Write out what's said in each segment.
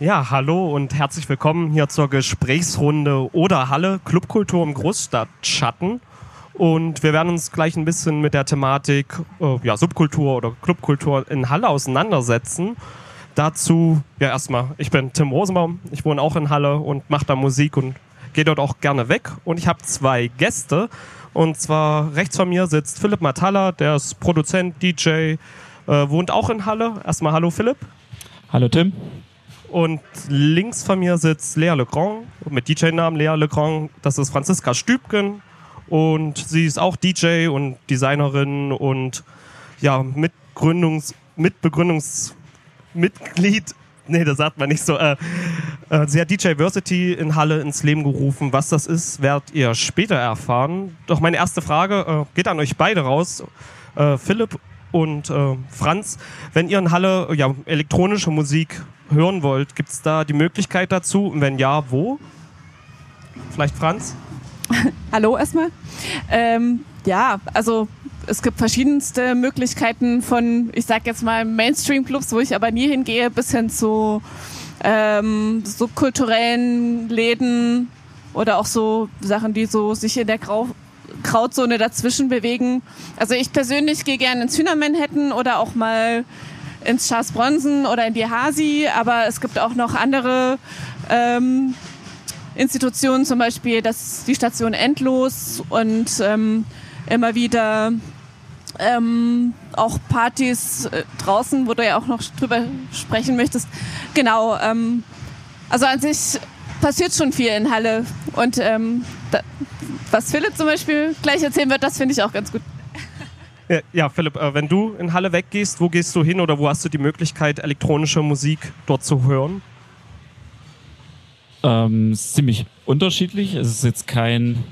Ja, hallo und herzlich willkommen hier zur Gesprächsrunde Oder Halle Clubkultur im Großstadtschatten. Und wir werden uns gleich ein bisschen mit der Thematik äh, ja, Subkultur oder Clubkultur in Halle auseinandersetzen. Dazu, ja erstmal, ich bin Tim Rosenbaum, ich wohne auch in Halle und mache da Musik und gehe dort auch gerne weg. Und ich habe zwei Gäste. Und zwar rechts von mir sitzt Philipp Matalla, der ist Produzent, DJ, äh, wohnt auch in Halle. Erstmal hallo Philipp. Hallo Tim. Und links von mir sitzt Lea Legrand mit DJ-Namen Lea Legrand. Das ist Franziska Stübgen und sie ist auch DJ und Designerin und ja, Mitgründungs, Mitbegründungsmitglied. Nee, das sagt man nicht so. Äh, äh, sie hat DJ Versity in Halle ins Leben gerufen. Was das ist, werdet ihr später erfahren. Doch meine erste Frage äh, geht an euch beide raus. Äh, Philipp und äh, Franz, wenn ihr in Halle ja, elektronische Musik hören wollt, gibt es da die Möglichkeit dazu? Und wenn ja, wo? Vielleicht Franz? Hallo erstmal. Ähm, ja, also es gibt verschiedenste Möglichkeiten von, ich sag jetzt mal, Mainstream-Clubs, wo ich aber nie hingehe, bis hin zu ähm, subkulturellen Läden oder auch so Sachen, die so sich in der Grau Krautzone dazwischen bewegen. Also ich persönlich gehe gerne ins Hühner Manhattan oder auch mal ins Charles Bronson oder in die Hasi, aber es gibt auch noch andere ähm, Institutionen, zum Beispiel das, die Station Endlos und ähm, immer wieder ähm, auch Partys äh, draußen, wo du ja auch noch drüber sprechen möchtest. Genau, ähm, also an sich passiert schon viel in Halle und ähm, da, was Philipp zum Beispiel gleich erzählen wird, das finde ich auch ganz gut. Ja, Philipp, äh, wenn du in Halle weggehst, wo gehst du hin oder wo hast du die Möglichkeit, elektronische Musik dort zu hören? Ähm, ist ziemlich unterschiedlich. Es ist jetzt kein,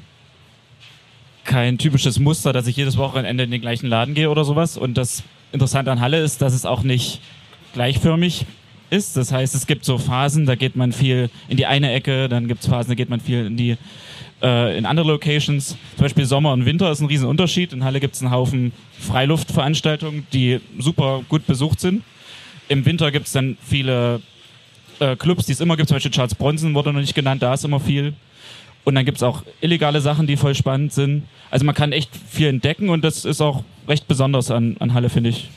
kein typisches Muster, dass ich jedes Wochenende in den gleichen Laden gehe oder sowas. Und das Interessante an Halle ist, dass es auch nicht gleichförmig ist. Das heißt, es gibt so Phasen, da geht man viel in die eine Ecke, dann gibt es Phasen, da geht man viel in die äh, in andere Locations. Zum Beispiel Sommer und Winter ist ein Riesenunterschied. In Halle gibt es einen Haufen Freiluftveranstaltungen, die super gut besucht sind. Im Winter gibt es dann viele äh, Clubs, die es immer gibt. Zum Beispiel Charles Bronson wurde noch nicht genannt, da ist immer viel. Und dann gibt es auch illegale Sachen, die voll spannend sind. Also man kann echt viel entdecken und das ist auch recht besonders an, an Halle, finde ich.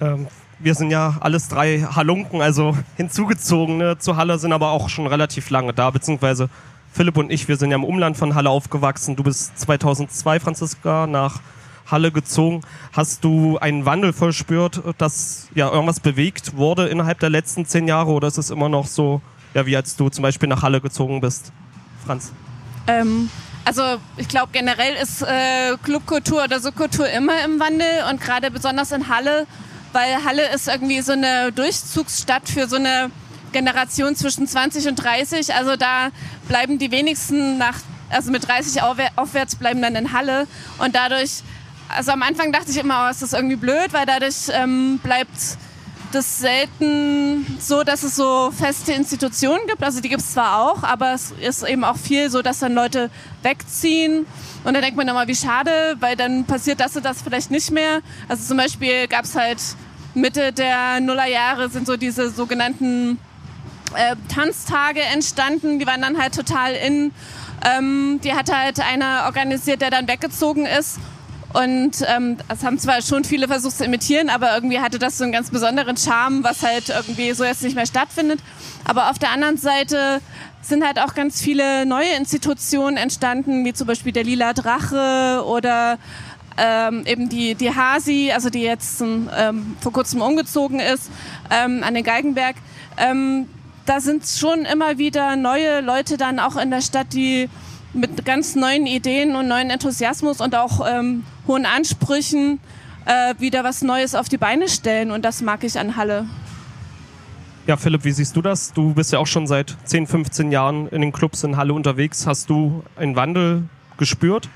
Ähm, wir sind ja alles drei Halunken, also hinzugezogene zu Halle, sind aber auch schon relativ lange da, beziehungsweise Philipp und ich, wir sind ja im Umland von Halle aufgewachsen. Du bist 2002, Franziska, nach Halle gezogen. Hast du einen Wandel verspürt, dass ja irgendwas bewegt wurde innerhalb der letzten zehn Jahre oder ist es immer noch so, ja, wie als du zum Beispiel nach Halle gezogen bist? Franz? Ähm, also ich glaube generell ist äh, Clubkultur oder Subkultur immer im Wandel und gerade besonders in Halle, weil Halle ist irgendwie so eine Durchzugsstadt für so eine Generation zwischen 20 und 30. Also da bleiben die wenigsten nach, also mit 30 aufwärts bleiben dann in Halle. Und dadurch, also am Anfang dachte ich immer, oh, ist das irgendwie blöd, weil dadurch ähm, bleibt das selten so, dass es so feste Institutionen gibt. Also die gibt es zwar auch, aber es ist eben auch viel so, dass dann Leute wegziehen. Und dann denkt man immer, wie schade, weil dann passiert das und das vielleicht nicht mehr. Also zum Beispiel gab es halt Mitte der Nullerjahre sind so diese sogenannten äh, Tanztage entstanden, die waren dann halt total in. Ähm, die hat halt einer organisiert, der dann weggezogen ist. Und ähm, das haben zwar schon viele versucht zu imitieren, aber irgendwie hatte das so einen ganz besonderen Charme, was halt irgendwie so jetzt nicht mehr stattfindet. Aber auf der anderen Seite sind halt auch ganz viele neue Institutionen entstanden, wie zum Beispiel der Lila Drache oder ähm, eben die, die Hasi, also die jetzt ähm, vor kurzem umgezogen ist, ähm, an den Galgenberg. Ähm, da sind schon immer wieder neue Leute dann auch in der Stadt, die mit ganz neuen Ideen und neuen Enthusiasmus und auch ähm, hohen Ansprüchen äh, wieder was Neues auf die Beine stellen. Und das mag ich an Halle. Ja, Philipp, wie siehst du das? Du bist ja auch schon seit 10, 15 Jahren in den Clubs in Halle unterwegs. Hast du einen Wandel gespürt?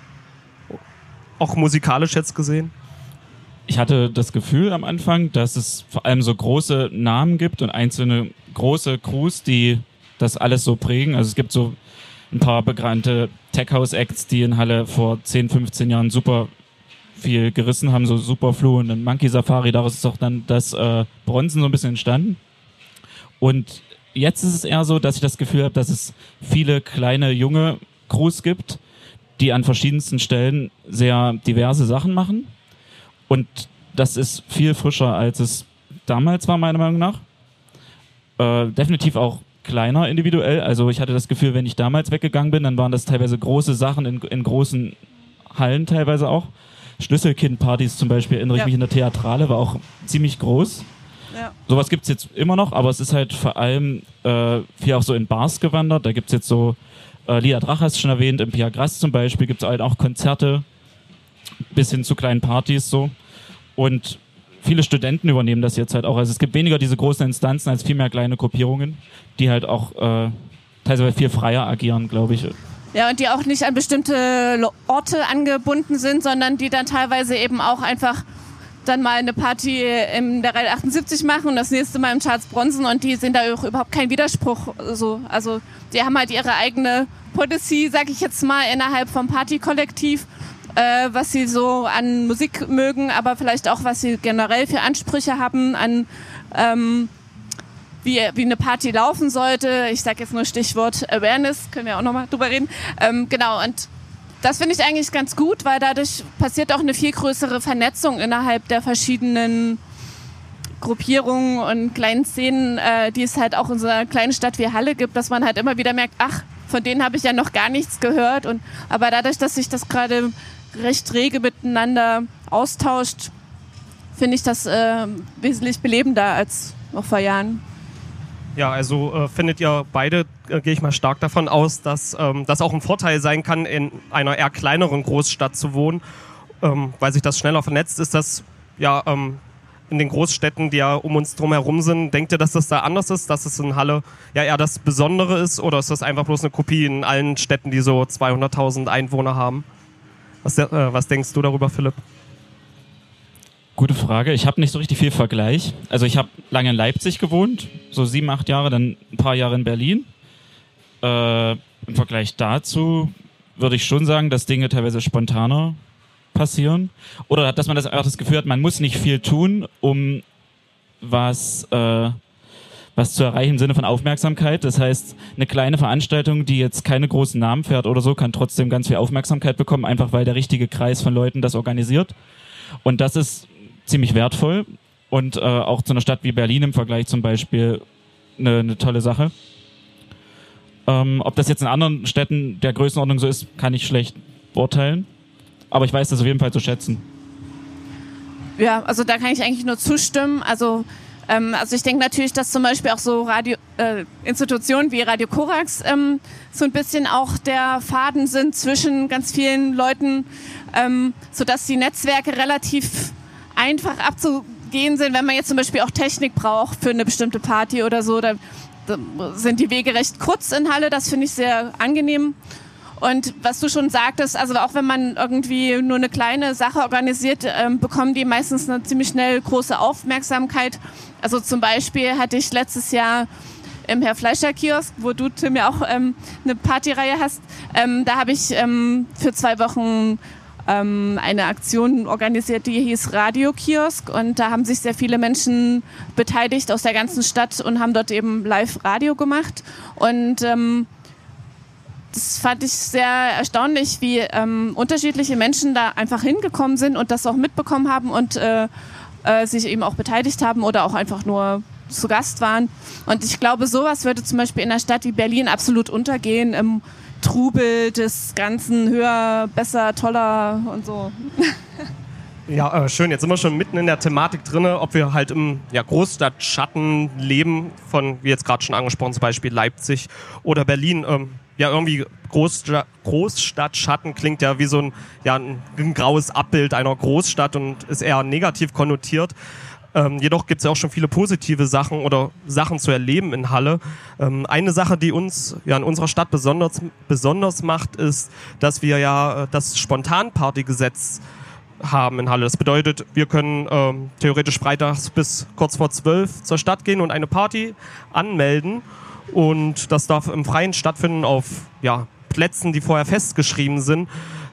Auch musikalisch jetzt gesehen? Ich hatte das Gefühl am Anfang, dass es vor allem so große Namen gibt und einzelne große Crews, die das alles so prägen. Also es gibt so ein paar bekannte Tech House Acts, die in Halle vor 10, 15 Jahren super viel gerissen haben, so Superflu und Monkey Safari, daraus ist auch dann das äh, Bronzen so ein bisschen entstanden. Und jetzt ist es eher so, dass ich das Gefühl habe, dass es viele kleine junge Crews gibt, die an verschiedensten Stellen sehr diverse Sachen machen. Und das ist viel frischer, als es damals war, meiner Meinung nach. Äh, definitiv auch kleiner individuell. Also ich hatte das Gefühl, wenn ich damals weggegangen bin, dann waren das teilweise große Sachen in, in großen Hallen teilweise auch. Schlüsselkind-Partys zum Beispiel erinnere ja. ich mich in der Theatrale, war auch ziemlich groß. Ja. Sowas gibt es jetzt immer noch, aber es ist halt vor allem äh, viel auch so in Bars gewandert. Da gibt es jetzt so, äh, Lia Drach hast schon erwähnt, im Pia Gras zum Beispiel gibt es halt auch Konzerte bis hin zu kleinen Partys so. Und viele Studenten übernehmen das jetzt halt auch. Also es gibt weniger diese großen Instanzen als viel mehr kleine Gruppierungen, die halt auch äh, teilweise viel freier agieren, glaube ich. Ja, und die auch nicht an bestimmte Orte angebunden sind, sondern die dann teilweise eben auch einfach dann mal eine Party in der Reihe 78 machen und das nächste Mal im Charles Bronson und die sind da auch überhaupt kein Widerspruch. So. Also die haben halt ihre eigene Policy, sag ich jetzt mal, innerhalb vom Partykollektiv, äh, was sie so an Musik mögen, aber vielleicht auch, was sie generell für Ansprüche haben an ähm, wie, wie eine Party laufen sollte. Ich sage jetzt nur Stichwort Awareness, können wir auch nochmal drüber reden. Ähm, genau, und das finde ich eigentlich ganz gut, weil dadurch passiert auch eine viel größere Vernetzung innerhalb der verschiedenen Gruppierungen und kleinen Szenen, äh, die es halt auch in so einer kleinen Stadt wie Halle gibt, dass man halt immer wieder merkt, ach, von denen habe ich ja noch gar nichts gehört. Und, aber dadurch, dass sich das gerade recht rege miteinander austauscht, finde ich das äh, wesentlich belebender als noch vor Jahren. Ja, also äh, findet ihr beide, äh, gehe ich mal stark davon aus, dass ähm, das auch ein Vorteil sein kann, in einer eher kleineren Großstadt zu wohnen, ähm, weil sich das schneller vernetzt ist, dass ja ähm, in den Großstädten, die ja um uns drum herum sind, denkt ihr, dass das da anders ist, dass es in Halle ja eher das Besondere ist oder ist das einfach bloß eine Kopie in allen Städten, die so 200.000 Einwohner haben? Was, äh, was denkst du darüber, Philipp? Gute Frage. Ich habe nicht so richtig viel Vergleich. Also ich habe lange in Leipzig gewohnt, so sieben, acht Jahre, dann ein paar Jahre in Berlin. Äh, Im Vergleich dazu würde ich schon sagen, dass Dinge teilweise spontaner passieren. Oder dass man das einfach das Gefühl hat, man muss nicht viel tun, um was, äh, was zu erreichen im Sinne von Aufmerksamkeit. Das heißt, eine kleine Veranstaltung, die jetzt keine großen Namen fährt oder so, kann trotzdem ganz viel Aufmerksamkeit bekommen, einfach weil der richtige Kreis von Leuten das organisiert. Und das ist ziemlich wertvoll und äh, auch zu einer Stadt wie Berlin im Vergleich zum Beispiel eine, eine tolle Sache. Ähm, ob das jetzt in anderen Städten der Größenordnung so ist, kann ich schlecht beurteilen. Aber ich weiß das auf jeden Fall zu schätzen. Ja, also da kann ich eigentlich nur zustimmen. Also, ähm, also ich denke natürlich, dass zum Beispiel auch so Radio, äh, Institutionen wie Radio Korax ähm, so ein bisschen auch der Faden sind zwischen ganz vielen Leuten, ähm, sodass die Netzwerke relativ einfach abzugehen sind, wenn man jetzt zum Beispiel auch Technik braucht für eine bestimmte Party oder so. Da, sind die Wege recht kurz in Halle, das finde ich sehr angenehm. Und was du schon sagtest, also auch wenn man irgendwie nur eine kleine Sache organisiert, ähm, bekommen die meistens eine ziemlich schnell große Aufmerksamkeit. Also zum Beispiel hatte ich letztes Jahr im Herr Fleischer Kiosk, wo du Tim ja auch ähm, eine Partyreihe hast, ähm, da habe ich ähm, für zwei Wochen ähm, eine Aktion organisiert, die hieß Radiokiosk und da haben sich sehr viele Menschen beteiligt aus der ganzen Stadt und haben dort eben Live-Radio gemacht. Und ähm, das fand ich sehr erstaunlich, wie ähm, unterschiedliche Menschen da einfach hingekommen sind und das auch mitbekommen haben und äh, äh, sich eben auch beteiligt haben oder auch einfach nur zu Gast waren. Und ich glaube, sowas würde zum Beispiel in einer Stadt wie Berlin absolut untergehen. Im Trubel des Ganzen höher, besser, toller und so. Ja, äh, schön. Jetzt sind wir schon mitten in der Thematik drin, ob wir halt im ja, Großstadtschatten leben, von, wie jetzt gerade schon angesprochen, zum Beispiel Leipzig oder Berlin. Ähm, ja, irgendwie Großsta Großstadtschatten klingt ja wie so ein, ja, ein graues Abbild einer Großstadt und ist eher negativ konnotiert. Ähm, jedoch gibt es ja auch schon viele positive Sachen oder Sachen zu erleben in Halle. Ähm, eine Sache, die uns ja in unserer Stadt besonders, besonders macht, ist, dass wir ja äh, das Spontanpartygesetz haben in Halle. Das bedeutet, wir können ähm, theoretisch freitags bis kurz vor zwölf zur Stadt gehen und eine Party anmelden. Und das darf im Freien stattfinden auf ja, Plätzen, die vorher festgeschrieben sind.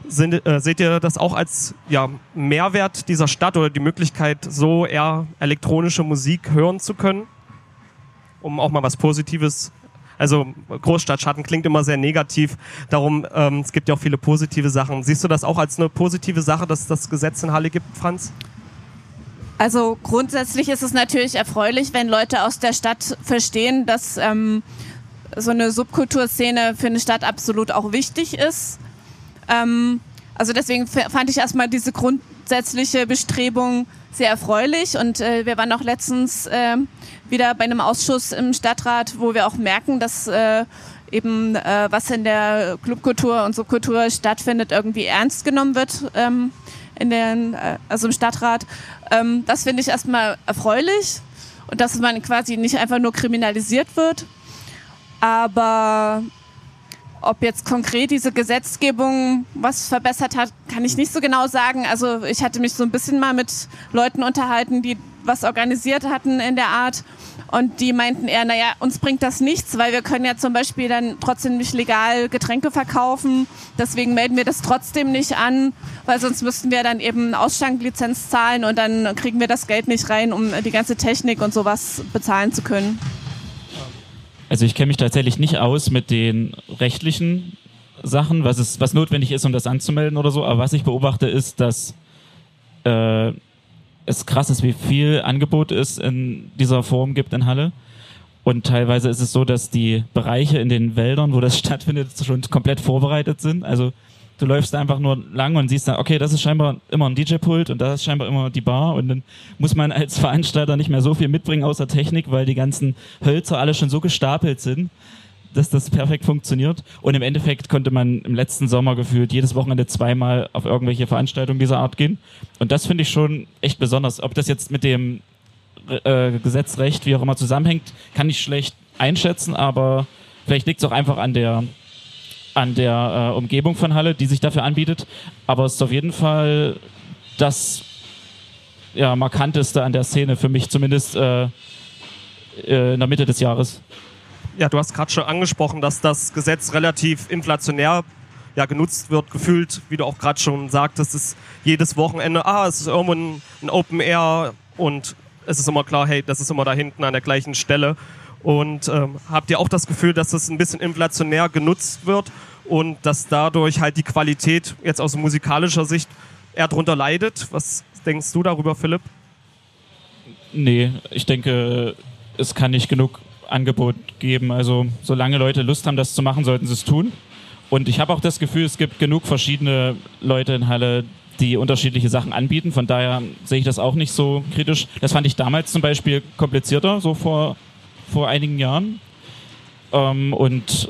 Sind, äh, seht ihr das auch als ja, Mehrwert dieser Stadt oder die Möglichkeit, so eher elektronische Musik hören zu können? um auch mal was Positives also Großstadtschatten klingt immer sehr negativ. Darum, ähm, es gibt ja auch viele positive Sachen. Siehst du das auch als eine positive Sache, dass das Gesetz in Halle gibt, Franz? Also grundsätzlich ist es natürlich erfreulich, wenn Leute aus der Stadt verstehen, dass ähm, so eine Subkulturszene für eine Stadt absolut auch wichtig ist. Ähm, also deswegen fand ich erstmal diese grundsätzliche Bestrebung sehr erfreulich und äh, wir waren auch letztens äh, wieder bei einem Ausschuss im Stadtrat, wo wir auch merken, dass äh, eben äh, was in der Clubkultur und Subkultur stattfindet, irgendwie ernst genommen wird ähm, in den, äh, also im Stadtrat. Ähm, das finde ich erstmal erfreulich und dass man quasi nicht einfach nur kriminalisiert wird. Aber ob jetzt konkret diese Gesetzgebung was verbessert hat, kann ich nicht so genau sagen. Also ich hatte mich so ein bisschen mal mit Leuten unterhalten, die was organisiert hatten in der Art. Und die meinten eher, naja, uns bringt das nichts, weil wir können ja zum Beispiel dann trotzdem nicht legal Getränke verkaufen. Deswegen melden wir das trotzdem nicht an, weil sonst müssten wir dann eben Ausschanklizenz zahlen und dann kriegen wir das Geld nicht rein, um die ganze Technik und sowas bezahlen zu können. Also ich kenne mich tatsächlich nicht aus mit den rechtlichen Sachen, was, es, was notwendig ist, um das anzumelden oder so. Aber was ich beobachte, ist, dass äh, es krass ist, wie viel Angebot es in dieser Form gibt in Halle. Und teilweise ist es so, dass die Bereiche in den Wäldern, wo das stattfindet, schon komplett vorbereitet sind. Also du läufst einfach nur lang und siehst dann, okay, das ist scheinbar immer ein DJ-Pult und das ist scheinbar immer die Bar und dann muss man als Veranstalter nicht mehr so viel mitbringen außer Technik, weil die ganzen Hölzer alle schon so gestapelt sind, dass das perfekt funktioniert. Und im Endeffekt konnte man im letzten Sommer gefühlt jedes Wochenende zweimal auf irgendwelche Veranstaltungen dieser Art gehen. Und das finde ich schon echt besonders. Ob das jetzt mit dem äh, Gesetzrecht, wie auch immer zusammenhängt, kann ich schlecht einschätzen, aber vielleicht liegt es auch einfach an der an der äh, Umgebung von Halle, die sich dafür anbietet. Aber es ist auf jeden Fall das ja, markanteste an der Szene für mich, zumindest äh, äh in der Mitte des Jahres. Ja, du hast gerade schon angesprochen, dass das Gesetz relativ inflationär ja, genutzt wird, gefühlt, wie du auch gerade schon sagtest, ist jedes Wochenende, ah, es ist irgendwo ein, ein Open Air und es ist immer klar, hey, das ist immer da hinten an der gleichen Stelle. Und ähm, habt ihr auch das Gefühl, dass das ein bisschen inflationär genutzt wird und dass dadurch halt die Qualität jetzt aus musikalischer Sicht eher drunter leidet? Was denkst du darüber, Philipp? Nee, ich denke, es kann nicht genug Angebot geben. Also solange Leute Lust haben, das zu machen, sollten sie es tun. Und ich habe auch das Gefühl, es gibt genug verschiedene Leute in Halle, die unterschiedliche Sachen anbieten. Von daher sehe ich das auch nicht so kritisch. Das fand ich damals zum Beispiel komplizierter, so vor vor einigen Jahren. Ähm, und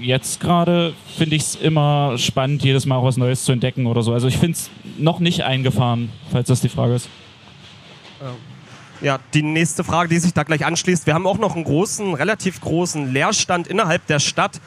jetzt gerade finde ich es immer spannend, jedes Mal auch was Neues zu entdecken oder so. Also ich finde es noch nicht eingefahren, falls das die Frage ist. Ja, die nächste Frage, die sich da gleich anschließt. Wir haben auch noch einen großen, relativ großen Leerstand innerhalb der Stadt.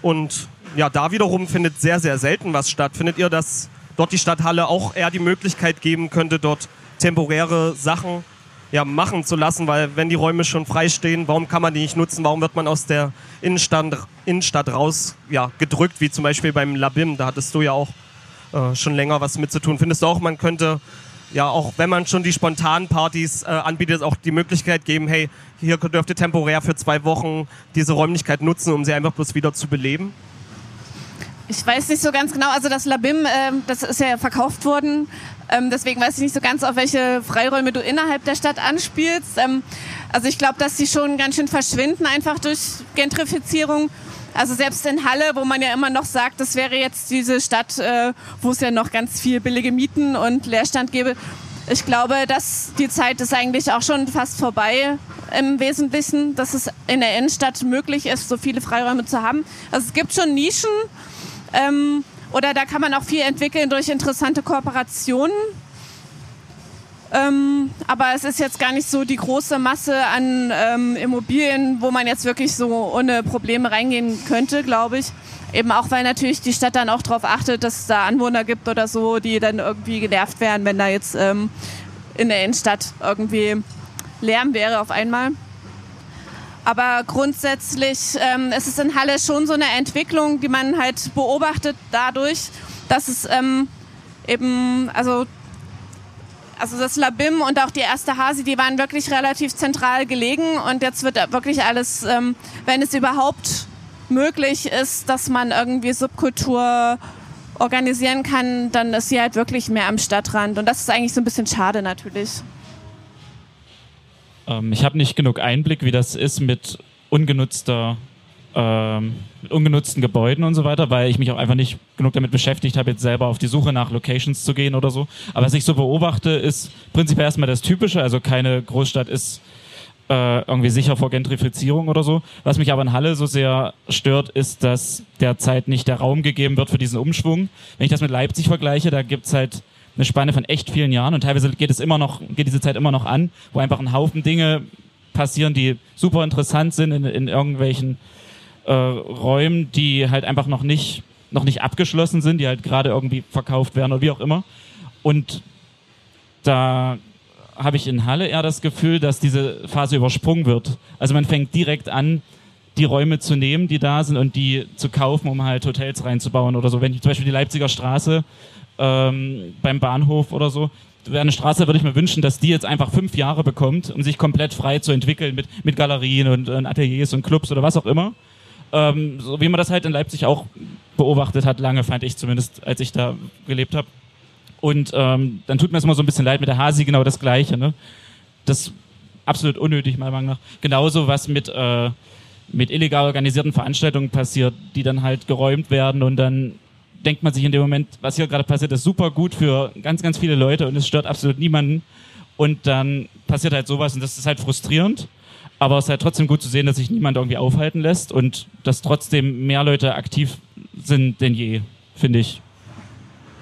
Und ja, da wiederum findet sehr, sehr selten was statt. Findet ihr, dass dort die Stadthalle auch eher die Möglichkeit geben könnte, dort temporäre Sachen ja, machen zu lassen, weil wenn die Räume schon frei stehen, warum kann man die nicht nutzen? Warum wird man aus der Innenstadt, Innenstadt raus ja, gedrückt, wie zum Beispiel beim Labim? Da hattest du ja auch äh, schon länger was mit zu tun. Findest du auch, man könnte ja, auch wenn man schon die spontanen Partys äh, anbietet, auch die Möglichkeit geben, hey, hier dürft ihr temporär für zwei Wochen diese Räumlichkeit nutzen, um sie einfach bloß wieder zu beleben? Ich weiß nicht so ganz genau, also das Labim, äh, das ist ja verkauft worden. Ähm, deswegen weiß ich nicht so ganz, auf welche Freiräume du innerhalb der Stadt anspielst. Ähm, also ich glaube, dass die schon ganz schön verschwinden, einfach durch Gentrifizierung. Also selbst in Halle, wo man ja immer noch sagt, das wäre jetzt diese Stadt, äh, wo es ja noch ganz viel billige Mieten und Leerstand gäbe. Ich glaube, dass die Zeit ist eigentlich auch schon fast vorbei im Wesentlichen, dass es in der Innenstadt möglich ist, so viele Freiräume zu haben. Also es gibt schon Nischen, ähm, oder da kann man auch viel entwickeln durch interessante Kooperationen. Ähm, aber es ist jetzt gar nicht so die große Masse an ähm, Immobilien, wo man jetzt wirklich so ohne Probleme reingehen könnte, glaube ich. Eben auch, weil natürlich die Stadt dann auch darauf achtet, dass es da Anwohner gibt oder so, die dann irgendwie genervt werden, wenn da jetzt ähm, in der Innenstadt irgendwie Lärm wäre auf einmal. Aber grundsätzlich ähm, ist es in Halle schon so eine Entwicklung, die man halt beobachtet dadurch, dass es ähm, eben, also also das Labim und auch die erste Hasi, die waren wirklich relativ zentral gelegen und jetzt wird wirklich alles, ähm, wenn es überhaupt möglich ist, dass man irgendwie Subkultur organisieren kann, dann ist sie halt wirklich mehr am Stadtrand und das ist eigentlich so ein bisschen schade natürlich. Ähm, ich habe nicht genug Einblick, wie das ist mit ungenutzter ähm, ungenutzten Gebäuden und so weiter, weil ich mich auch einfach nicht genug damit beschäftigt habe, jetzt selber auf die Suche nach Locations zu gehen oder so. Aber was ich so beobachte, ist prinzipiell erstmal das Typische, also keine Großstadt ist äh, irgendwie sicher vor Gentrifizierung oder so. Was mich aber in Halle so sehr stört, ist, dass derzeit nicht der Raum gegeben wird für diesen Umschwung. Wenn ich das mit Leipzig vergleiche, da gibt's halt eine Spanne von echt vielen Jahren und teilweise geht es immer noch, geht diese Zeit immer noch an, wo einfach ein Haufen Dinge passieren, die super interessant sind in, in irgendwelchen äh, Räumen, die halt einfach noch nicht, noch nicht abgeschlossen sind, die halt gerade irgendwie verkauft werden oder wie auch immer. Und da habe ich in Halle eher das Gefühl, dass diese Phase übersprungen wird. Also man fängt direkt an, die Räume zu nehmen, die da sind und die zu kaufen, um halt Hotels reinzubauen oder so. Wenn ich zum Beispiel die Leipziger Straße ähm, beim Bahnhof oder so, eine Straße, würde ich mir wünschen, dass die jetzt einfach fünf Jahre bekommt, um sich komplett frei zu entwickeln mit, mit Galerien und, und Ateliers und Clubs oder was auch immer. Ähm, so wie man das halt in Leipzig auch beobachtet hat, lange fand ich zumindest, als ich da gelebt habe. Und ähm, dann tut mir es immer so ein bisschen leid mit der Hasi, genau das Gleiche. Ne? Das absolut unnötig, meiner Meinung nach. Genauso was mit, äh, mit illegal organisierten Veranstaltungen passiert, die dann halt geräumt werden und dann denkt man sich in dem Moment, was hier gerade passiert, ist super gut für ganz, ganz viele Leute und es stört absolut niemanden. Und dann passiert halt sowas und das ist halt frustrierend. Aber es ist halt trotzdem gut zu sehen, dass sich niemand irgendwie aufhalten lässt und dass trotzdem mehr Leute aktiv sind denn je, finde ich.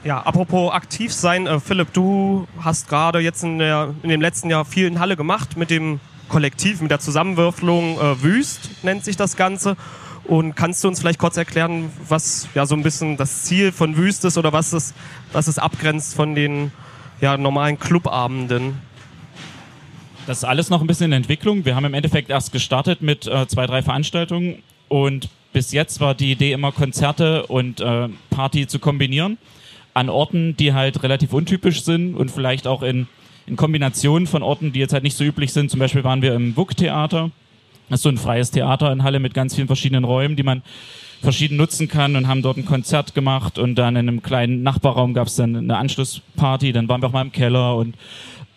Ja, apropos aktiv sein, äh, Philipp, du hast gerade jetzt in, der, in dem letzten Jahr viel in Halle gemacht mit dem Kollektiv, mit der Zusammenwürfelung äh, Wüst nennt sich das Ganze. Und kannst du uns vielleicht kurz erklären, was ja so ein bisschen das Ziel von Wüst ist oder was es, was es abgrenzt von den ja, normalen Clubabenden? Das ist alles noch ein bisschen in Entwicklung. Wir haben im Endeffekt erst gestartet mit äh, zwei, drei Veranstaltungen und bis jetzt war die Idee immer Konzerte und äh, Party zu kombinieren an Orten, die halt relativ untypisch sind und vielleicht auch in, in Kombination von Orten, die jetzt halt nicht so üblich sind. Zum Beispiel waren wir im WUK-Theater. Das ist so ein freies Theater in Halle mit ganz vielen verschiedenen Räumen, die man verschieden nutzen kann und haben dort ein Konzert gemacht und dann in einem kleinen Nachbarraum gab es dann eine Anschlussparty, dann waren wir auch mal im Keller und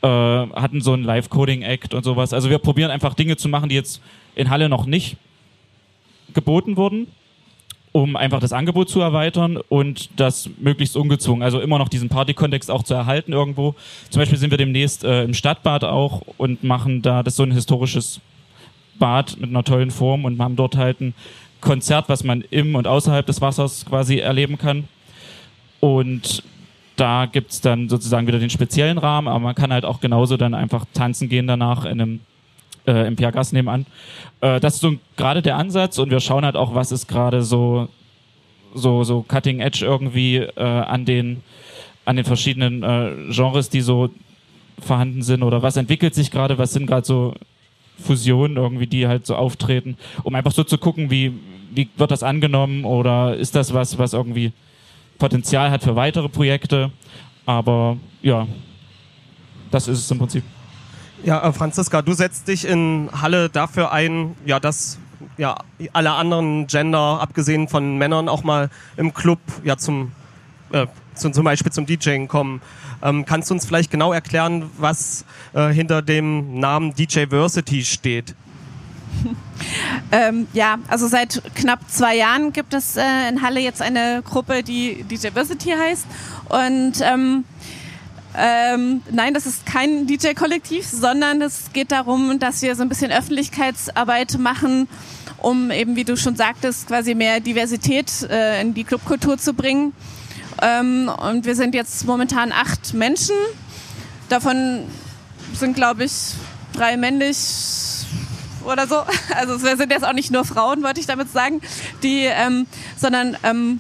äh, hatten so einen Live-Coding-Act und sowas. Also wir probieren einfach Dinge zu machen, die jetzt in Halle noch nicht geboten wurden, um einfach das Angebot zu erweitern und das möglichst ungezwungen, also immer noch diesen Party-Kontext auch zu erhalten irgendwo. Zum Beispiel sind wir demnächst äh, im Stadtbad auch und machen da, das so ein historisches Bad mit einer tollen Form und haben dort halt ein Konzert, was man im und außerhalb des Wassers quasi erleben kann. Und da gibt's dann sozusagen wieder den speziellen Rahmen, aber man kann halt auch genauso dann einfach tanzen gehen danach in einem äh, im Piagas nebenan. Äh, das ist so gerade der Ansatz und wir schauen halt auch, was ist gerade so, so, so Cutting Edge irgendwie äh, an den, an den verschiedenen äh, Genres, die so vorhanden sind oder was entwickelt sich gerade, was sind gerade so Fusionen irgendwie, die halt so auftreten, um einfach so zu gucken, wie, wie wird das angenommen oder ist das was, was irgendwie Potenzial hat für weitere Projekte. Aber ja, das ist es im Prinzip. Ja, äh, Franziska, du setzt dich in Halle dafür ein, ja, dass ja, alle anderen Gender, abgesehen von Männern, auch mal im Club ja, zum, äh, zum, zum Beispiel zum DJing kommen. Ähm, kannst du uns vielleicht genau erklären, was äh, hinter dem Namen DJ Versity steht? ähm, ja, also seit knapp zwei Jahren gibt es äh, in Halle jetzt eine Gruppe, die DJ Versity heißt. Und ähm, ähm, nein, das ist kein DJ-Kollektiv, sondern es geht darum, dass wir so ein bisschen Öffentlichkeitsarbeit machen, um eben, wie du schon sagtest, quasi mehr Diversität äh, in die Clubkultur zu bringen. Ähm, und wir sind jetzt momentan acht Menschen. Davon sind, glaube ich, drei männlich oder so. Also wir sind jetzt auch nicht nur Frauen, wollte ich damit sagen, die, ähm, sondern ähm,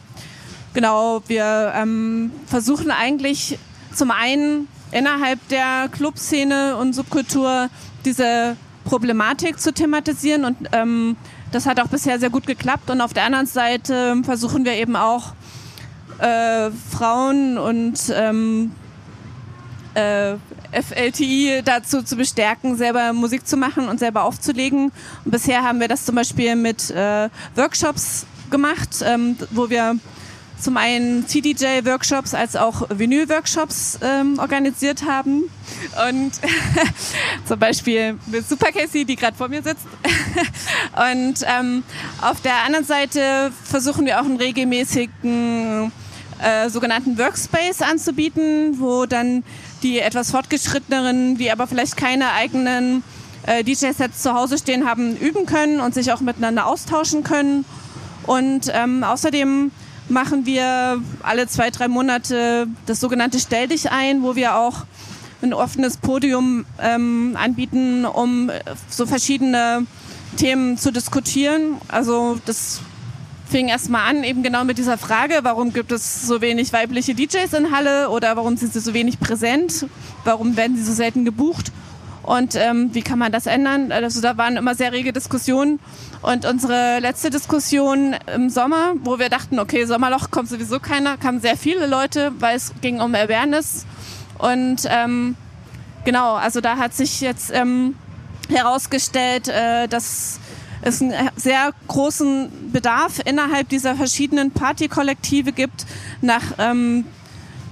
genau, wir ähm, versuchen eigentlich zum einen innerhalb der Clubszene und Subkultur diese Problematik zu thematisieren und ähm, das hat auch bisher sehr gut geklappt und auf der anderen Seite versuchen wir eben auch äh, Frauen und ähm, äh, FLTI dazu zu bestärken, selber Musik zu machen und selber aufzulegen. Und bisher haben wir das zum Beispiel mit äh, Workshops gemacht, ähm, wo wir zum einen CDJ-Workshops als auch Vinyl-Workshops ähm, organisiert haben. Und zum Beispiel mit Super Casey, die gerade vor mir sitzt. und ähm, auf der anderen Seite versuchen wir auch einen regelmäßigen äh, sogenannten Workspace anzubieten, wo dann die etwas fortgeschritteneren, die aber vielleicht keine eigenen äh, DJ-Sets zu Hause stehen haben, üben können und sich auch miteinander austauschen können. Und ähm, außerdem machen wir alle zwei, drei Monate das sogenannte Stell dich ein, wo wir auch ein offenes Podium ähm, anbieten, um so verschiedene Themen zu diskutieren. Also das fing erstmal an, eben genau mit dieser Frage, warum gibt es so wenig weibliche DJs in Halle oder warum sind sie so wenig präsent, warum werden sie so selten gebucht? Und ähm, wie kann man das ändern. Also da waren immer sehr rege Diskussionen. Und unsere letzte Diskussion im Sommer, wo wir dachten, okay, Sommerloch kommt sowieso keiner, kamen sehr viele Leute, weil es ging um Awareness. Und ähm, genau, also da hat sich jetzt ähm, herausgestellt, äh, dass es einen sehr großen Bedarf innerhalb dieser verschiedenen Partykollektive gibt nach, ähm,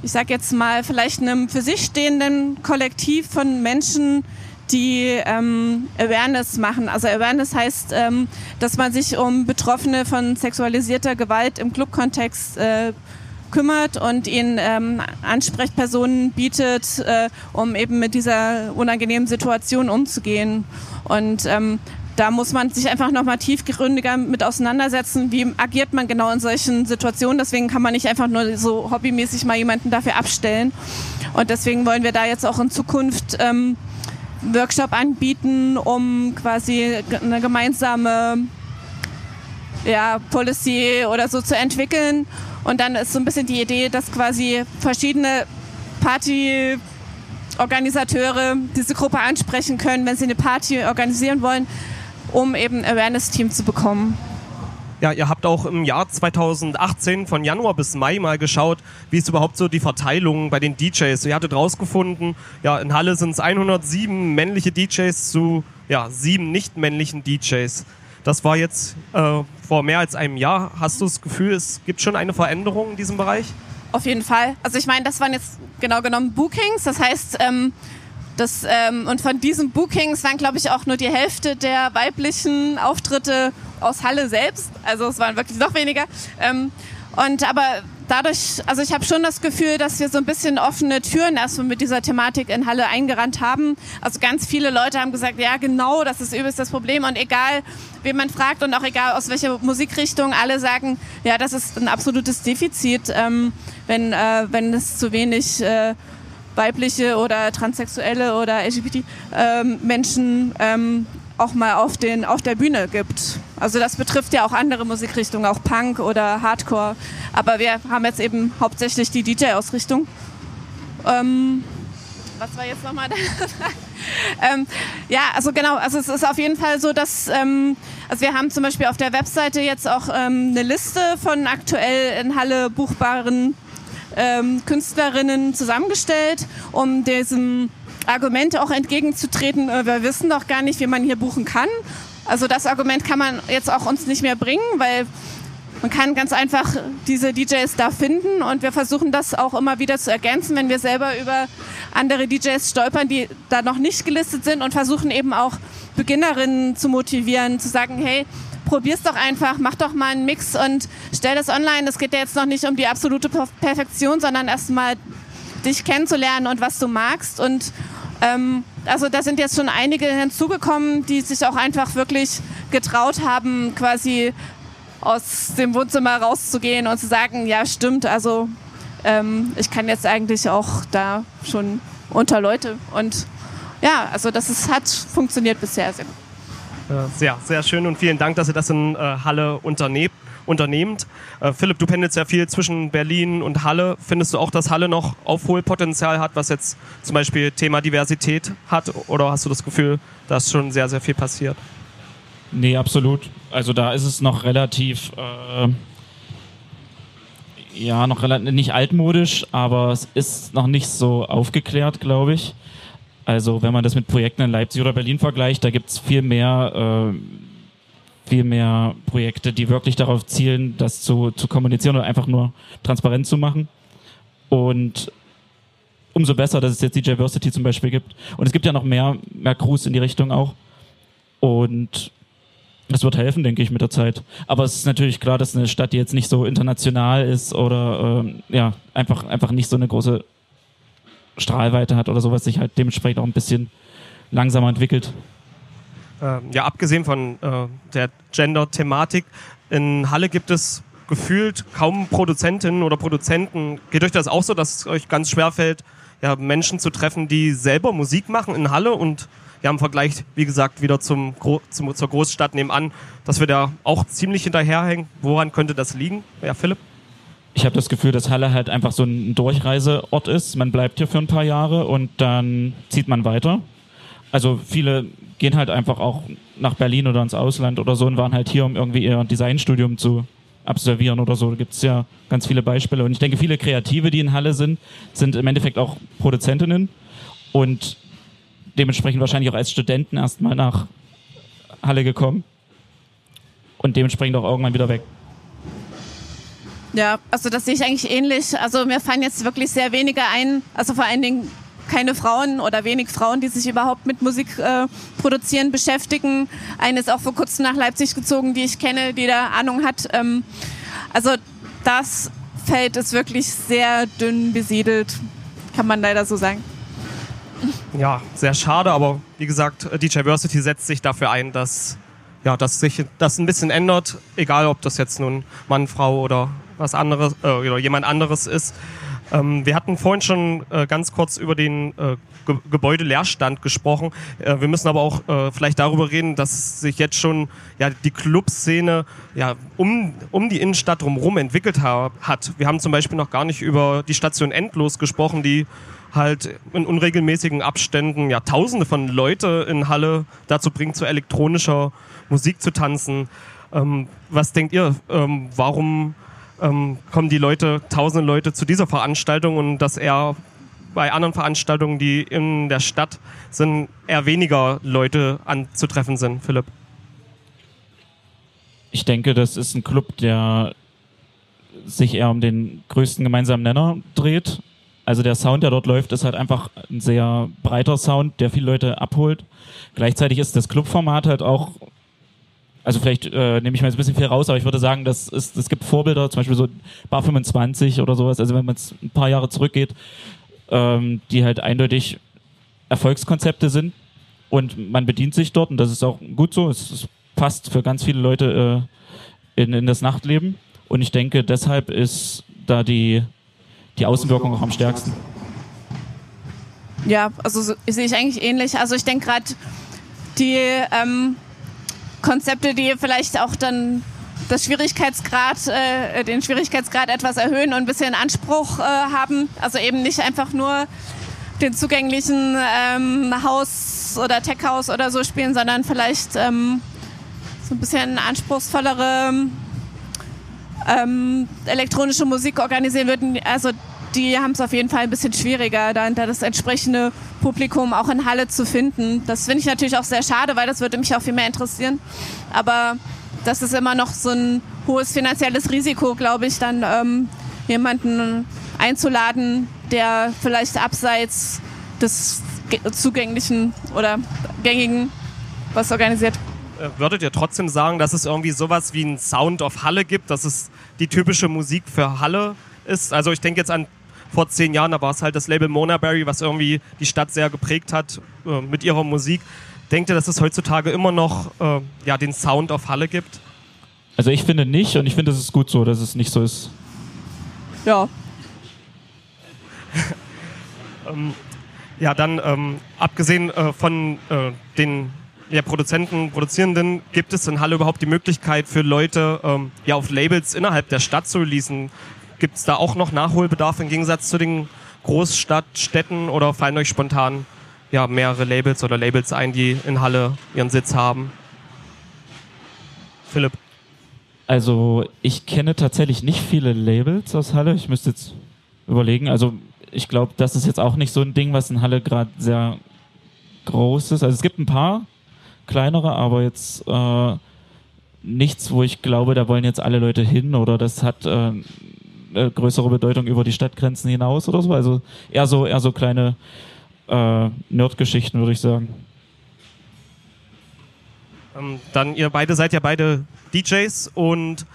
ich sage jetzt mal, vielleicht einem für sich stehenden Kollektiv von Menschen, die ähm, Awareness machen. Also Awareness heißt, ähm, dass man sich um Betroffene von sexualisierter Gewalt im Clubkontext äh, kümmert und ihnen ähm, Ansprechpersonen bietet, äh, um eben mit dieser unangenehmen Situation umzugehen. Und ähm, da muss man sich einfach nochmal tiefgründiger mit auseinandersetzen, wie agiert man genau in solchen Situationen. Deswegen kann man nicht einfach nur so hobbymäßig mal jemanden dafür abstellen. Und deswegen wollen wir da jetzt auch in Zukunft ähm, Workshop anbieten, um quasi eine gemeinsame ja, Policy oder so zu entwickeln. Und dann ist so ein bisschen die Idee, dass quasi verschiedene Partyorganisateure diese Gruppe ansprechen können, wenn sie eine Party organisieren wollen, um eben Awareness-Team zu bekommen. Ja, ihr habt auch im Jahr 2018 von Januar bis Mai mal geschaut, wie ist überhaupt so die Verteilung bei den DJs. Ihr hattet rausgefunden, ja, in Halle sind es 107 männliche DJs zu ja, sieben nicht männlichen DJs. Das war jetzt äh, vor mehr als einem Jahr. Hast du das Gefühl, es gibt schon eine Veränderung in diesem Bereich? Auf jeden Fall. Also ich meine, das waren jetzt genau genommen Bookings. Das heißt, ähm, das, ähm, und von diesen Bookings waren, glaube ich, auch nur die Hälfte der weiblichen Auftritte aus Halle selbst. Also es waren wirklich noch weniger. Ähm, und aber dadurch, also ich habe schon das Gefühl, dass wir so ein bisschen offene Türen erstmal mit dieser Thematik in Halle eingerannt haben. Also ganz viele Leute haben gesagt, ja genau, das ist übelst das Problem und egal, wen man fragt und auch egal aus welcher Musikrichtung, alle sagen, ja, das ist ein absolutes Defizit, ähm, wenn, äh, wenn es zu wenig äh, weibliche oder transsexuelle oder LGBT-Menschen ähm, auch mal auf, den, auf der Bühne gibt. Also das betrifft ja auch andere Musikrichtungen, auch Punk oder Hardcore. Aber wir haben jetzt eben hauptsächlich die DJ-Ausrichtung. Ähm, was war jetzt nochmal ähm, Ja, also genau, also es ist auf jeden Fall so, dass ähm, also wir haben zum Beispiel auf der Webseite jetzt auch ähm, eine Liste von aktuell in Halle buchbaren ähm, Künstlerinnen zusammengestellt, um diesem Argument auch entgegenzutreten, äh, wir wissen doch gar nicht, wie man hier buchen kann. Also das Argument kann man jetzt auch uns nicht mehr bringen, weil man kann ganz einfach diese DJs da finden und wir versuchen das auch immer wieder zu ergänzen, wenn wir selber über andere DJs stolpern, die da noch nicht gelistet sind und versuchen eben auch Beginnerinnen zu motivieren, zu sagen, hey, probier's doch einfach, mach doch mal einen Mix und stell das online. Es geht ja jetzt noch nicht um die absolute Perfektion, sondern erstmal dich kennenzulernen und was du magst. Und ähm, also da sind jetzt schon einige hinzugekommen, die sich auch einfach wirklich getraut haben, quasi aus dem Wohnzimmer rauszugehen und zu sagen, ja stimmt, also ähm, ich kann jetzt eigentlich auch da schon unter Leute. Und ja, also das ist, hat funktioniert bisher sehr gut. Sehr, sehr schön und vielen Dank, dass ihr das in äh, Halle unternehmt. unternehmt. Äh, Philipp, du pendelst ja viel zwischen Berlin und Halle. Findest du auch, dass Halle noch Aufholpotenzial hat, was jetzt zum Beispiel Thema Diversität hat? Oder hast du das Gefühl, dass schon sehr, sehr viel passiert? Nee, absolut. Also da ist es noch relativ, äh, ja, noch relativ, nicht altmodisch, aber es ist noch nicht so aufgeklärt, glaube ich. Also wenn man das mit Projekten in Leipzig oder Berlin vergleicht, da gibt es viel mehr, äh, viel mehr Projekte, die wirklich darauf zielen, das zu, zu kommunizieren oder einfach nur transparent zu machen. Und umso besser, dass es jetzt die Diversity zum Beispiel gibt. Und es gibt ja noch mehr, mehr Crews in die Richtung auch. Und das wird helfen, denke ich, mit der Zeit. Aber es ist natürlich klar, dass eine Stadt, die jetzt nicht so international ist oder ähm, ja, einfach, einfach nicht so eine große Strahlweite hat oder sowas, sich halt dementsprechend auch ein bisschen langsamer entwickelt. Ähm, ja, abgesehen von äh, der Gender-Thematik, in Halle gibt es gefühlt kaum Produzentinnen oder Produzenten. Geht euch das auch so, dass es euch ganz schwer fällt, ja, Menschen zu treffen, die selber Musik machen in Halle und ja, im Vergleich, wie gesagt, wieder zum, zum, zur Großstadt nebenan, dass wir da auch ziemlich hinterherhängen. Woran könnte das liegen? Ja, Philipp? Ich habe das Gefühl, dass Halle halt einfach so ein Durchreiseort ist. Man bleibt hier für ein paar Jahre und dann zieht man weiter. Also viele gehen halt einfach auch nach Berlin oder ins Ausland oder so und waren halt hier, um irgendwie ihr Designstudium zu absolvieren oder so. Da gibt es ja ganz viele Beispiele. Und ich denke, viele Kreative, die in Halle sind, sind im Endeffekt auch Produzentinnen und dementsprechend wahrscheinlich auch als Studenten erstmal nach Halle gekommen und dementsprechend auch irgendwann wieder weg. Ja, also das sehe ich eigentlich ähnlich. Also mir fallen jetzt wirklich sehr wenige ein, also vor allen Dingen keine Frauen oder wenig Frauen, die sich überhaupt mit Musik äh, produzieren beschäftigen. Eine ist auch vor kurzem nach Leipzig gezogen, die ich kenne, die da Ahnung hat. Ähm, also das Feld ist wirklich sehr dünn besiedelt, kann man leider so sagen. Ja, sehr schade, aber wie gesagt, DJ Versity setzt sich dafür ein, dass, ja, dass sich das ein bisschen ändert, egal ob das jetzt nun Mann, Frau oder was anderes äh, oder jemand anderes ist. Ähm, wir hatten vorhin schon äh, ganz kurz über den äh, Ge Gebäudeleerstand gesprochen. Äh, wir müssen aber auch äh, vielleicht darüber reden, dass sich jetzt schon ja, die Clubszene ja, um, um die Innenstadt drumherum entwickelt ha hat. Wir haben zum Beispiel noch gar nicht über die Station Endlos gesprochen, die halt in unregelmäßigen Abständen ja Tausende von Leute in Halle dazu bringt, zu elektronischer Musik zu tanzen. Ähm, was denkt ihr, ähm, warum ähm, kommen die Leute, tausende Leute zu dieser Veranstaltung und dass eher bei anderen Veranstaltungen, die in der Stadt sind, eher weniger Leute anzutreffen sind, Philipp? Ich denke, das ist ein Club, der sich eher um den größten gemeinsamen Nenner dreht. Also der Sound, der dort läuft, ist halt einfach ein sehr breiter Sound, der viele Leute abholt. Gleichzeitig ist das Clubformat halt auch also vielleicht äh, nehme ich mal jetzt ein bisschen viel raus, aber ich würde sagen, das ist, es gibt Vorbilder, zum Beispiel so Bar 25 oder sowas, also wenn man jetzt ein paar Jahre zurückgeht, ähm, die halt eindeutig Erfolgskonzepte sind und man bedient sich dort und das ist auch gut so, es, es passt für ganz viele Leute äh, in, in das Nachtleben und ich denke, deshalb ist da die, die Außenwirkung auch am stärksten. Ja, also so, sehe ich eigentlich ähnlich. Also ich denke gerade die ähm, Konzepte, die vielleicht auch dann das Schwierigkeitsgrad, äh, den Schwierigkeitsgrad etwas erhöhen und ein bisschen Anspruch äh, haben. Also eben nicht einfach nur den zugänglichen ähm, Haus oder Tech-House oder so spielen, sondern vielleicht ähm, so ein bisschen anspruchsvollere ähm, elektronische Musik organisieren würden. Also die haben es auf jeden Fall ein bisschen schwieriger, da, da das entsprechende Publikum auch in Halle zu finden. Das finde ich natürlich auch sehr schade, weil das würde mich auch viel mehr interessieren. Aber das ist immer noch so ein hohes finanzielles Risiko, glaube ich, dann ähm, jemanden einzuladen, der vielleicht abseits des zugänglichen oder gängigen was organisiert. Äh, würdet ihr trotzdem sagen, dass es irgendwie sowas wie ein Sound of Halle gibt, dass es die typische Musik für Halle ist? Also ich denke jetzt an vor zehn Jahren, da war es halt das Label Monaberry, was irgendwie die Stadt sehr geprägt hat äh, mit ihrer Musik. Denkt ihr, dass es heutzutage immer noch äh, ja, den Sound auf Halle gibt? Also ich finde nicht und ich finde es ist gut so, dass es nicht so ist. Ja. ähm, ja, dann ähm, abgesehen äh, von äh, den ja, Produzenten, Produzierenden, gibt es in Halle überhaupt die Möglichkeit für Leute, ähm, ja, auf Labels innerhalb der Stadt zu releasen? Gibt es da auch noch Nachholbedarf im Gegensatz zu den Großstadtstädten oder fallen euch spontan ja, mehrere Labels oder Labels ein, die in Halle ihren Sitz haben? Philipp. Also ich kenne tatsächlich nicht viele Labels aus Halle. Ich müsste jetzt überlegen. Also ich glaube, das ist jetzt auch nicht so ein Ding, was in Halle gerade sehr Großes. Also es gibt ein paar kleinere, aber jetzt äh, nichts, wo ich glaube, da wollen jetzt alle Leute hin oder das hat äh, eine größere Bedeutung über die Stadtgrenzen hinaus oder so. Also eher so, eher so kleine äh, Nerd-Geschichten, würde ich sagen. Ähm, dann, ihr beide seid ja beide DJs und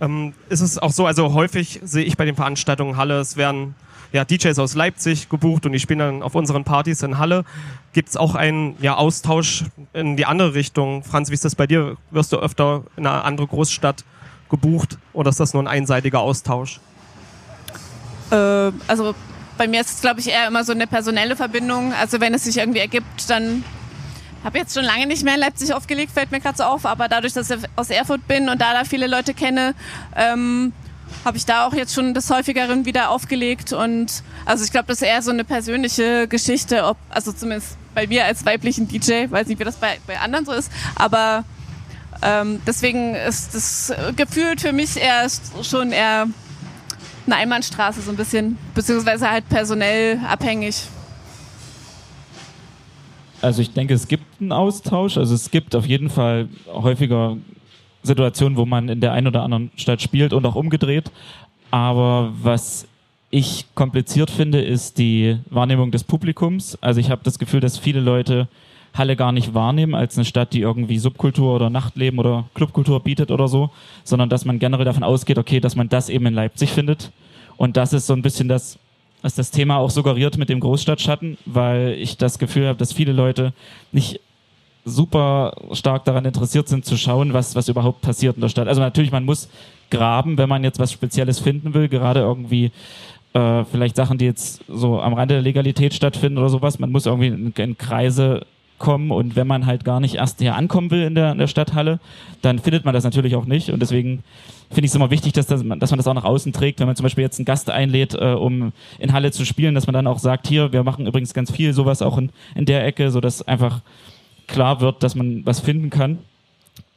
ähm, ist es auch so, also häufig sehe ich bei den Veranstaltungen Halle, es werden ja, DJs aus Leipzig gebucht und die spielen dann auf unseren Partys in Halle. Gibt es auch einen ja, Austausch in die andere Richtung? Franz, wie ist das bei dir? Wirst du öfter in eine andere Großstadt gebucht oder ist das nur ein einseitiger Austausch? Äh, also bei mir ist es, glaube ich, eher immer so eine personelle Verbindung. Also wenn es sich irgendwie ergibt, dann habe jetzt schon lange nicht mehr in Leipzig aufgelegt, fällt mir gerade so auf, aber dadurch, dass ich aus Erfurt bin und da da viele Leute kenne, ähm, habe ich da auch jetzt schon des häufigeren wieder aufgelegt. Und also ich glaube, das ist eher so eine persönliche Geschichte, ob, also zumindest bei mir als weiblichen DJ, weiß nicht, wie das bei, bei anderen so ist, aber ähm, deswegen ist das gefühlt für mich eher schon eher eine Einbahnstraße so ein bisschen, beziehungsweise halt personell abhängig. Also ich denke, es gibt einen Austausch. Also es gibt auf jeden Fall häufiger Situationen, wo man in der einen oder anderen Stadt spielt und auch umgedreht. Aber was ich kompliziert finde, ist die Wahrnehmung des Publikums. Also ich habe das Gefühl, dass viele Leute Halle gar nicht wahrnehmen als eine Stadt, die irgendwie Subkultur oder Nachtleben oder Clubkultur bietet oder so, sondern dass man generell davon ausgeht, okay, dass man das eben in Leipzig findet. Und das ist so ein bisschen das, was das Thema auch suggeriert mit dem Großstadtschatten, weil ich das Gefühl habe, dass viele Leute nicht super stark daran interessiert sind zu schauen, was, was überhaupt passiert in der Stadt. Also natürlich, man muss graben, wenn man jetzt was Spezielles finden will, gerade irgendwie äh, vielleicht Sachen, die jetzt so am Rande der Legalität stattfinden oder sowas. Man muss irgendwie in, in Kreise kommen und wenn man halt gar nicht erst hier ankommen will in der, in der Stadthalle, dann findet man das natürlich auch nicht und deswegen finde ich es immer wichtig, dass, das, dass man das auch nach außen trägt, wenn man zum Beispiel jetzt einen Gast einlädt, äh, um in Halle zu spielen, dass man dann auch sagt, hier, wir machen übrigens ganz viel sowas auch in, in der Ecke, sodass einfach klar wird, dass man was finden kann.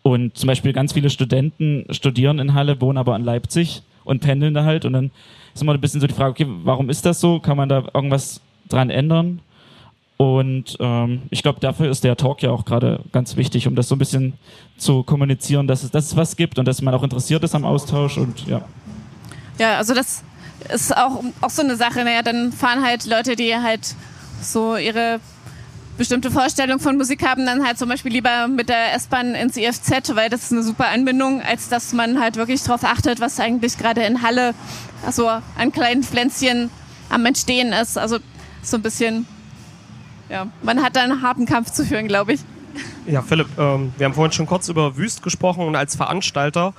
Und zum Beispiel ganz viele Studenten studieren in Halle, wohnen aber in Leipzig und pendeln da halt. Und dann ist immer ein bisschen so die Frage, okay, warum ist das so? Kann man da irgendwas dran ändern? Und ähm, ich glaube, dafür ist der Talk ja auch gerade ganz wichtig, um das so ein bisschen zu kommunizieren, dass es, dass es was gibt und dass man auch interessiert ist am Austausch und ja. Ja, also das ist auch, auch so eine Sache. Naja, dann fahren halt Leute, die halt so ihre bestimmte Vorstellung von Musik haben, dann halt zum Beispiel lieber mit der S-Bahn ins IFZ, weil das ist eine super Anbindung, als dass man halt wirklich darauf achtet, was eigentlich gerade in Halle also an kleinen Pflänzchen am Entstehen ist. Also so ein bisschen, ja, man hat da einen harten Kampf zu führen, glaube ich. Ja, Philipp, ähm, wir haben vorhin schon kurz über Wüst gesprochen und als Veranstalter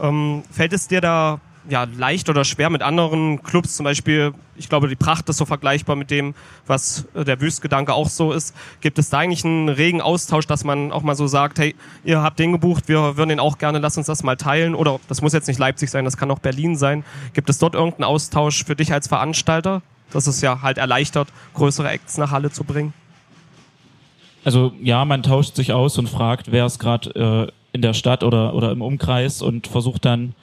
ähm, fällt es dir da ja, leicht oder schwer mit anderen Clubs, zum Beispiel, ich glaube, die Pracht ist so vergleichbar mit dem, was äh, der Wüstgedanke auch so ist. Gibt es da eigentlich einen regen Austausch, dass man auch mal so sagt, hey, ihr habt den gebucht, wir würden den auch gerne, lass uns das mal teilen? Oder das muss jetzt nicht Leipzig sein, das kann auch Berlin sein. Gibt es dort irgendeinen Austausch für dich als Veranstalter? Das ist ja halt erleichtert, größere Acts nach Halle zu bringen. Also ja, man tauscht sich aus und fragt, wer ist gerade äh, in der Stadt oder, oder im Umkreis und versucht dann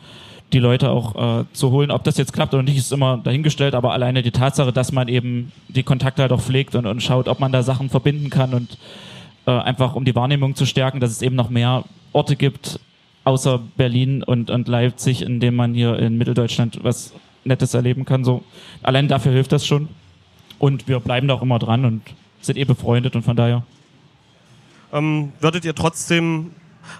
die Leute auch äh, zu holen. Ob das jetzt klappt oder nicht, ist immer dahingestellt, aber alleine die Tatsache, dass man eben die Kontakte halt auch pflegt und, und schaut, ob man da Sachen verbinden kann und äh, einfach um die Wahrnehmung zu stärken, dass es eben noch mehr Orte gibt, außer Berlin und, und Leipzig, in denen man hier in Mitteldeutschland was Nettes erleben kann. So, allein dafür hilft das schon. Und wir bleiben da auch immer dran und sind eh befreundet und von daher. Ähm, würdet ihr trotzdem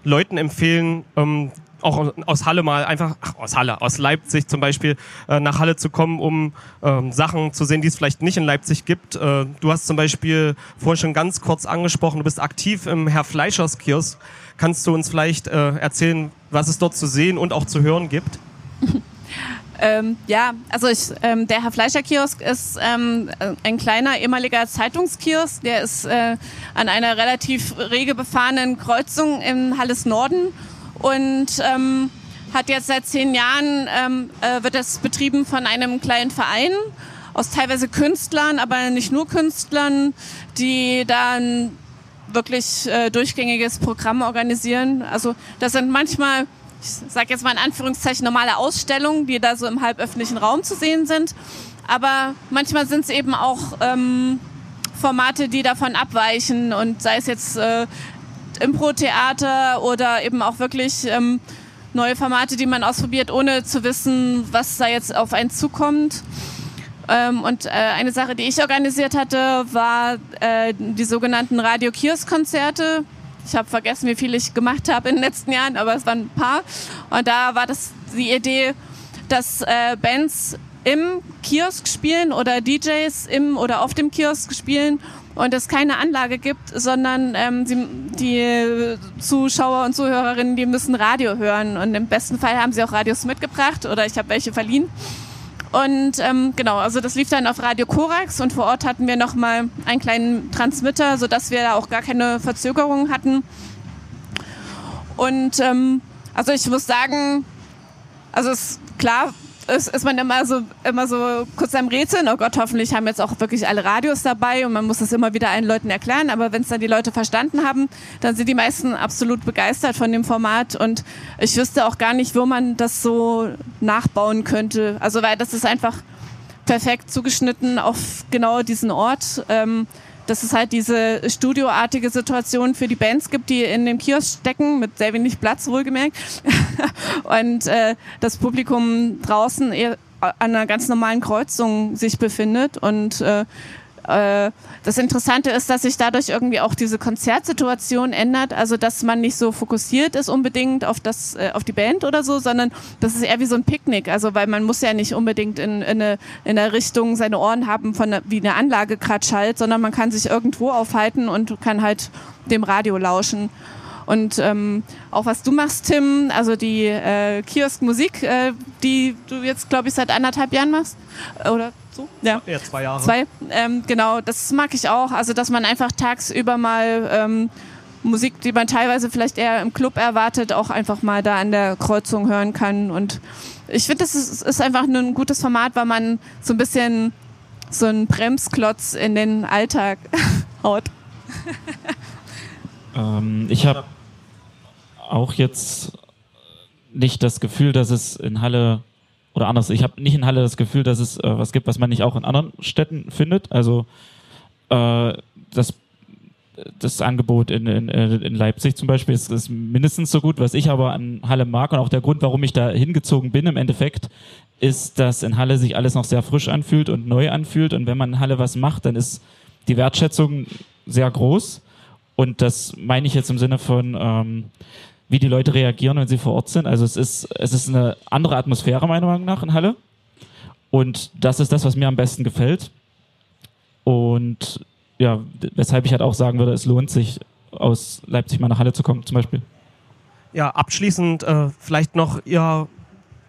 Leuten empfehlen, ähm, auch aus Halle mal einfach, ach, aus Halle, aus Leipzig zum Beispiel, äh, nach Halle zu kommen, um ähm, Sachen zu sehen, die es vielleicht nicht in Leipzig gibt. Äh, du hast zum Beispiel vorhin schon ganz kurz angesprochen, du bist aktiv im Herr Fleischers Kiosk. Kannst du uns vielleicht äh, erzählen, was es dort zu sehen und auch zu hören gibt? Ähm, ja, also ich, ähm, der Herr Fleischer Kiosk ist ähm, ein kleiner ehemaliger Zeitungskiosk. Der ist äh, an einer relativ rege befahrenen Kreuzung im Halles Norden und ähm, hat jetzt seit zehn Jahren, ähm, äh, wird das betrieben von einem kleinen Verein aus teilweise Künstlern, aber nicht nur Künstlern, die dann wirklich äh, durchgängiges Programm organisieren. Also das sind manchmal, ich sage jetzt mal in Anführungszeichen, normale Ausstellungen, die da so im halböffentlichen Raum zu sehen sind. Aber manchmal sind es eben auch ähm, Formate, die davon abweichen und sei es jetzt äh, Impro-Theater oder eben auch wirklich ähm, neue Formate, die man ausprobiert, ohne zu wissen, was da jetzt auf einen zukommt. Ähm, und äh, eine Sache, die ich organisiert hatte, war äh, die sogenannten Radio-Kiosk-Konzerte. Ich habe vergessen, wie viel ich gemacht habe in den letzten Jahren, aber es waren ein paar. Und da war das die Idee, dass äh, Bands im Kiosk spielen oder DJs im oder auf dem Kiosk spielen und es keine Anlage gibt, sondern ähm, sie, die Zuschauer und Zuhörerinnen, die müssen Radio hören und im besten Fall haben sie auch Radios mitgebracht oder ich habe welche verliehen. Und ähm, genau, also das lief dann auf Radio Korax und vor Ort hatten wir nochmal einen kleinen Transmitter, sodass wir da auch gar keine Verzögerungen hatten. Und ähm, also ich muss sagen, also es ist klar, ist, ist man immer so, immer so kurz am Rätseln. Oh Gott, hoffentlich haben jetzt auch wirklich alle Radios dabei und man muss das immer wieder allen Leuten erklären. Aber wenn es dann die Leute verstanden haben, dann sind die meisten absolut begeistert von dem Format und ich wüsste auch gar nicht, wo man das so nachbauen könnte. Also weil das ist einfach perfekt zugeschnitten auf genau diesen Ort. Ähm, dass es halt diese studioartige Situation für die Bands gibt, die in dem Kiosk stecken, mit sehr wenig Platz wohlgemerkt. und äh, das Publikum draußen eher an einer ganz normalen Kreuzung sich befindet. Und äh, äh, das Interessante ist, dass sich dadurch irgendwie auch diese Konzertsituation ändert, also dass man nicht so fokussiert ist unbedingt auf das, äh, auf die Band oder so, sondern das ist eher wie so ein Picknick, also weil man muss ja nicht unbedingt in, in, eine, in der Richtung seine Ohren haben von wie eine Anlage gerade schallt, sondern man kann sich irgendwo aufhalten und kann halt dem Radio lauschen. Und ähm, auch was du machst, Tim, also die äh, Kiosk-Musik, äh, die du jetzt, glaube ich, seit anderthalb Jahren machst, oder so? Ja, ja zwei Jahre. Zwei, ähm, genau, das mag ich auch. Also, dass man einfach tagsüber mal ähm, Musik, die man teilweise vielleicht eher im Club erwartet, auch einfach mal da an der Kreuzung hören kann. Und ich finde, das ist, ist einfach ein gutes Format, weil man so ein bisschen so einen Bremsklotz in den Alltag haut. ähm, ich habe auch jetzt nicht das Gefühl, dass es in Halle oder anders, ich habe nicht in Halle das Gefühl, dass es äh, was gibt, was man nicht auch in anderen Städten findet. Also äh, das, das Angebot in, in, in Leipzig zum Beispiel ist, ist mindestens so gut. Was ich aber an Halle mag und auch der Grund, warum ich da hingezogen bin im Endeffekt, ist, dass in Halle sich alles noch sehr frisch anfühlt und neu anfühlt. Und wenn man in Halle was macht, dann ist die Wertschätzung sehr groß. Und das meine ich jetzt im Sinne von, ähm, wie die Leute reagieren, wenn sie vor Ort sind. Also es ist, es ist eine andere Atmosphäre meiner Meinung nach in Halle. Und das ist das, was mir am besten gefällt. Und ja, weshalb ich halt auch sagen würde, es lohnt sich, aus Leipzig mal nach Halle zu kommen, zum Beispiel. Ja, abschließend äh, vielleicht noch, ihr,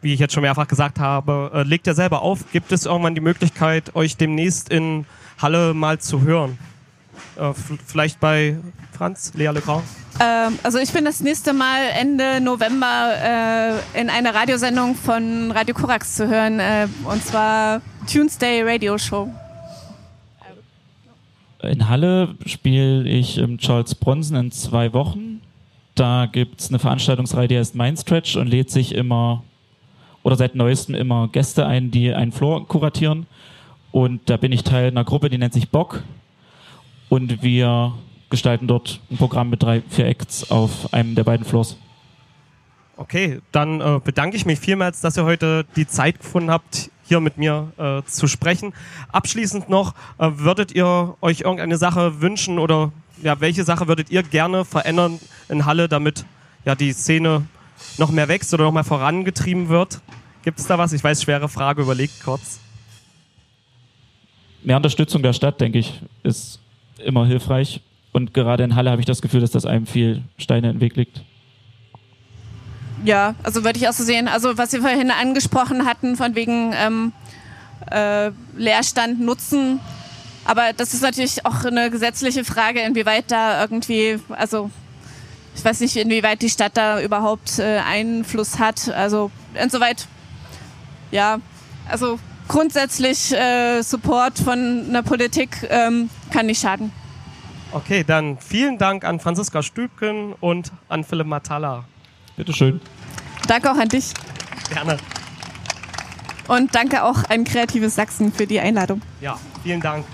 wie ich jetzt schon mehrfach gesagt habe, äh, legt ja selber auf. Gibt es irgendwann die Möglichkeit, euch demnächst in Halle mal zu hören? Äh, vielleicht bei Franz, Lea Legrand? Ähm, also ich bin das nächste Mal Ende November äh, in einer Radiosendung von Radio Korax zu hören, äh, und zwar Tuesday Radio Show. In Halle spiele ich im Charles Bronson in zwei Wochen. Da gibt es eine Veranstaltungsreihe, die heißt Mindstretch und lädt sich immer oder seit neuestem immer Gäste ein, die einen Floor kuratieren. Und da bin ich Teil einer Gruppe, die nennt sich Bock. Und wir gestalten dort ein Programm mit drei, vier Acts auf einem der beiden Floors. Okay, dann äh, bedanke ich mich vielmals, dass ihr heute die Zeit gefunden habt, hier mit mir äh, zu sprechen. Abschließend noch, äh, würdet ihr euch irgendeine Sache wünschen oder ja, welche Sache würdet ihr gerne verändern in Halle, damit ja die Szene noch mehr wächst oder noch mehr vorangetrieben wird? Gibt es da was? Ich weiß, schwere Frage, überlegt kurz. Mehr Unterstützung der Stadt, denke ich, ist immer hilfreich. Und gerade in Halle habe ich das Gefühl, dass das einem viel Steine im Weg liegt. Ja, also würde ich auch so sehen. Also was wir vorhin angesprochen hatten, von wegen ähm, äh, Leerstand nutzen. Aber das ist natürlich auch eine gesetzliche Frage, inwieweit da irgendwie, also ich weiß nicht, inwieweit die Stadt da überhaupt äh, Einfluss hat. Also insoweit, ja, also grundsätzlich äh, Support von einer Politik ähm, kann nicht schaden. Okay, dann vielen Dank an Franziska Stübken und an Philipp Matala. Bitteschön. Danke auch an dich. Gerne. Und danke auch an Kreatives Sachsen für die Einladung. Ja, vielen Dank.